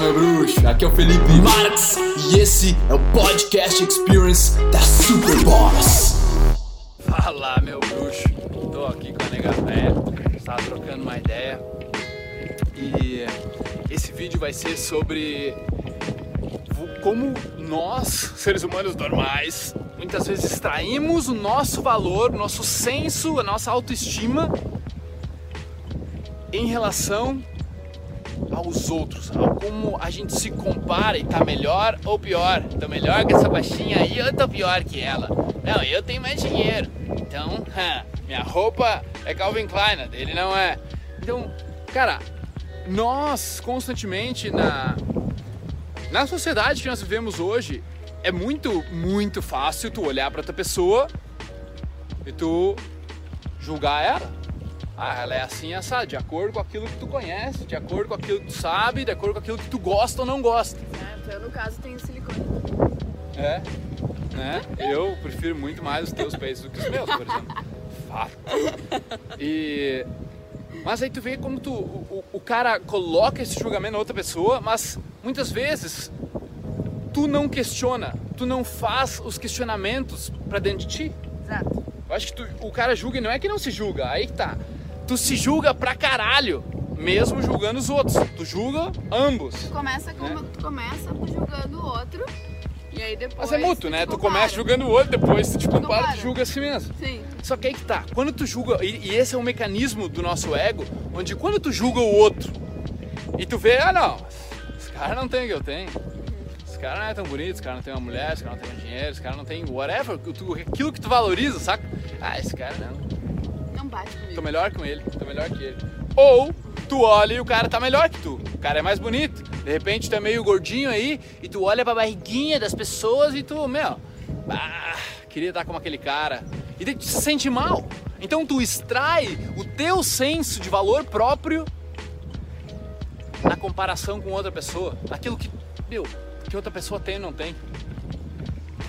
meu bruxo. Aqui é o Felipe Marx e esse é o Podcast Experience da Super Boss. Fala, meu bruxo. Tô aqui com a nega véia, estava trocando uma ideia. E esse vídeo vai ser sobre como nós, seres humanos normais, muitas vezes extraímos o nosso valor, nosso senso, a nossa autoestima em relação aos outros, ao como a gente se compara e tá melhor ou pior. Tô melhor que essa baixinha aí, eu tô pior que ela. Não, eu tenho mais dinheiro. Então, minha roupa é Calvin Klein, dele não é. Então, cara, nós constantemente na na sociedade que nós vivemos hoje, é muito, muito fácil tu olhar para outra pessoa e tu julgar ela. Ah, ela é assim, essa, de acordo com aquilo que tu conhece, de acordo com aquilo que tu sabe, de acordo com aquilo que tu gosta ou não gosta. Certo, eu no caso tenho silicone. É, né? Eu prefiro muito mais os teus peitos do que os meus, por exemplo. Fato. E... Mas aí tu vê como tu, o, o cara coloca esse julgamento na outra pessoa, mas muitas vezes tu não questiona, tu não faz os questionamentos para dentro de ti. Exato. Eu acho que tu, o cara julga e não é que não se julga, aí que tá tu se julga pra caralho, mesmo julgando os outros. Tu julga ambos. Tu começa, com, né? tu começa julgando o outro. E aí depois. Mas é mútuo, né? Tu começa julgando o outro, depois tu te compara, compara. tu julga a si mesmo. Sim. Só que aí que tá. Quando tu julga. E, e esse é um mecanismo do nosso ego, onde quando tu julga o outro e tu vê, ah não, esse cara não tem o que eu tenho. Esse cara não é tão bonito, esse cara não tem uma mulher, esse cara não tem dinheiro, esse cara não tem whatever, tu, aquilo que tu valoriza, saca? Ah, esse cara não bate comigo. Tô melhor com ele, tô melhor que ele. Ou tu olha e o cara tá melhor que tu. O cara é mais bonito. De repente tu é meio gordinho aí e tu olha pra barriguinha das pessoas e tu, meu, ah, queria estar como aquele cara. E tu se sente mal. Então tu extrai o teu senso de valor próprio na comparação com outra pessoa. Aquilo que, meu, que outra pessoa tem ou não tem.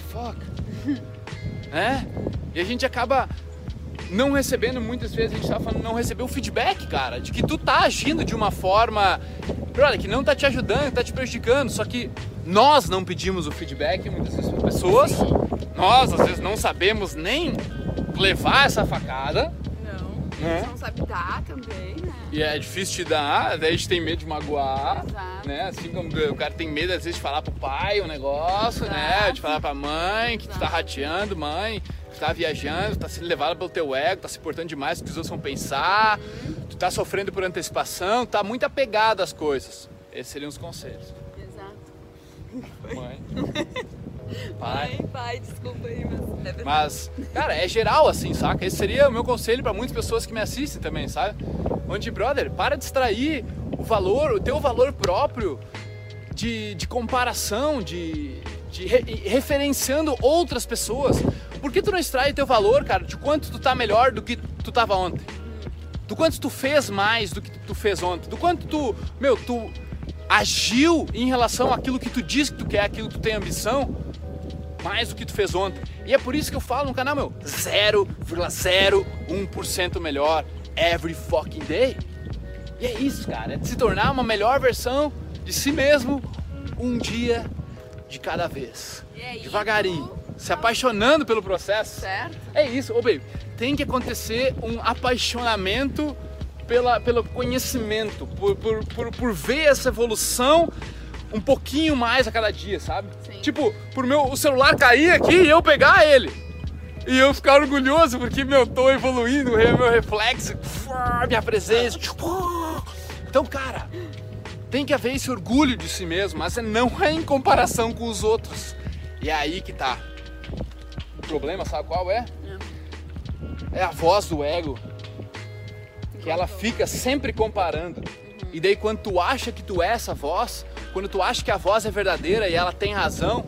Fuck. é? E a gente acaba não recebendo, muitas vezes a gente tá falando, não recebeu o feedback, cara, de que tu tá agindo de uma forma, olha, que não tá te ajudando, tá te prejudicando, só que nós não pedimos o feedback muitas vezes para pessoas, nós às vezes não sabemos nem levar essa facada. Não, né? não sabe dar também, né? E é difícil te dar, daí a gente tem medo de magoar, Exato. né? Assim como o cara tem medo às vezes de falar pro pai o um negócio, né? Exato. né? De falar pra mãe que Exato. tu tá rateando, mãe tá viajando, tá sendo levado pelo teu ego, tá se portando demais o que os outros vão pensar, tu tá sofrendo por antecipação, tá muito apegado às coisas. Esses seriam os conselhos. Exato. Mãe. Pai. Pai, pai, desculpa aí, mas é Mas, cara, é geral assim, saca? Esse seria o meu conselho para muitas pessoas que me assistem também, sabe? Onde, brother, para de extrair o valor, o teu valor próprio de, de comparação, de, de re, referenciando outras pessoas. Por que tu não extrai teu valor, cara, de quanto tu tá melhor do que tu tava ontem? Do quanto tu fez mais do que tu fez ontem? Do quanto tu, meu, tu agiu em relação àquilo que tu diz que tu quer, aquilo que tu tem ambição, mais do que tu fez ontem. E é por isso que eu falo no canal, meu, 0,01% melhor every fucking day. E é isso, cara, é de se tornar uma melhor versão de si mesmo um dia de cada vez. É devagarinho se apaixonando pelo processo. Certo. É isso, ô oh, baby, tem que acontecer um apaixonamento pela, pelo conhecimento, por, por, por, por ver essa evolução um pouquinho mais a cada dia, sabe? Sim. Tipo, por meu o celular cair aqui e eu pegar ele. E eu ficar orgulhoso porque, meu, tô evoluindo, meu reflexo, minha presença. Então, cara, tem que haver esse orgulho de si mesmo, mas não é em comparação com os outros. E é aí que tá problema, sabe qual é? É, é a voz do ego. Que ela fica sempre comparando. E daí quando tu acha que tu é essa voz, quando tu acha que a voz é verdadeira e ela tem razão,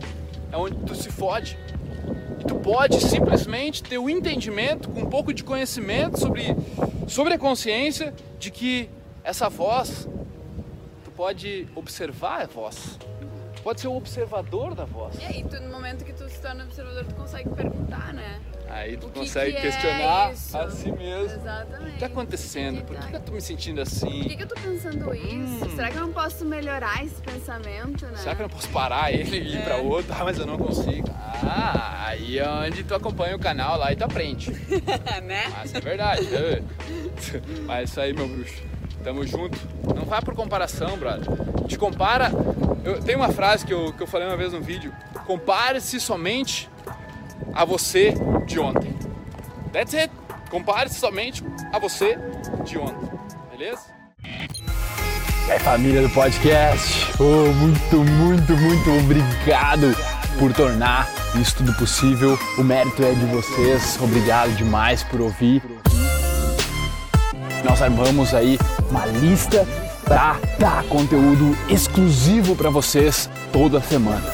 é onde tu se fode. E tu pode simplesmente ter o entendimento, com um pouco de conhecimento sobre, sobre a consciência, de que essa voz, tu pode observar a voz pode ser o observador da voz. E aí, tu, no momento que tu se torna observador, tu consegue perguntar, né? Aí tu O que consegue que é questionar isso? a si mesmo. O Exatamente. que tá acontecendo? Por que, que eu tô me sentindo Por que, assim? que eu tô pensando isso? Será que eu não posso melhorar esse pensamento, né? Será que eu não posso parar ele e ir pra outro? Ah, mas eu não consigo. Ah, aí é onde tu acompanha o canal lá e tu aprende. né? Mas é verdade. né? Mas é isso aí, meu bruxo. Tamo junto. Não vá por comparação, brother. Te compara. Eu, tem uma frase que eu, que eu falei uma vez no vídeo. Compare-se somente a você de ontem. That's it. Compare-se somente a você de ontem. Beleza? É família do podcast. Oh, muito, muito, muito obrigado por tornar isso tudo possível. O mérito é de vocês. Obrigado demais por ouvir. Nós armamos aí uma lista para dar conteúdo exclusivo para vocês toda semana.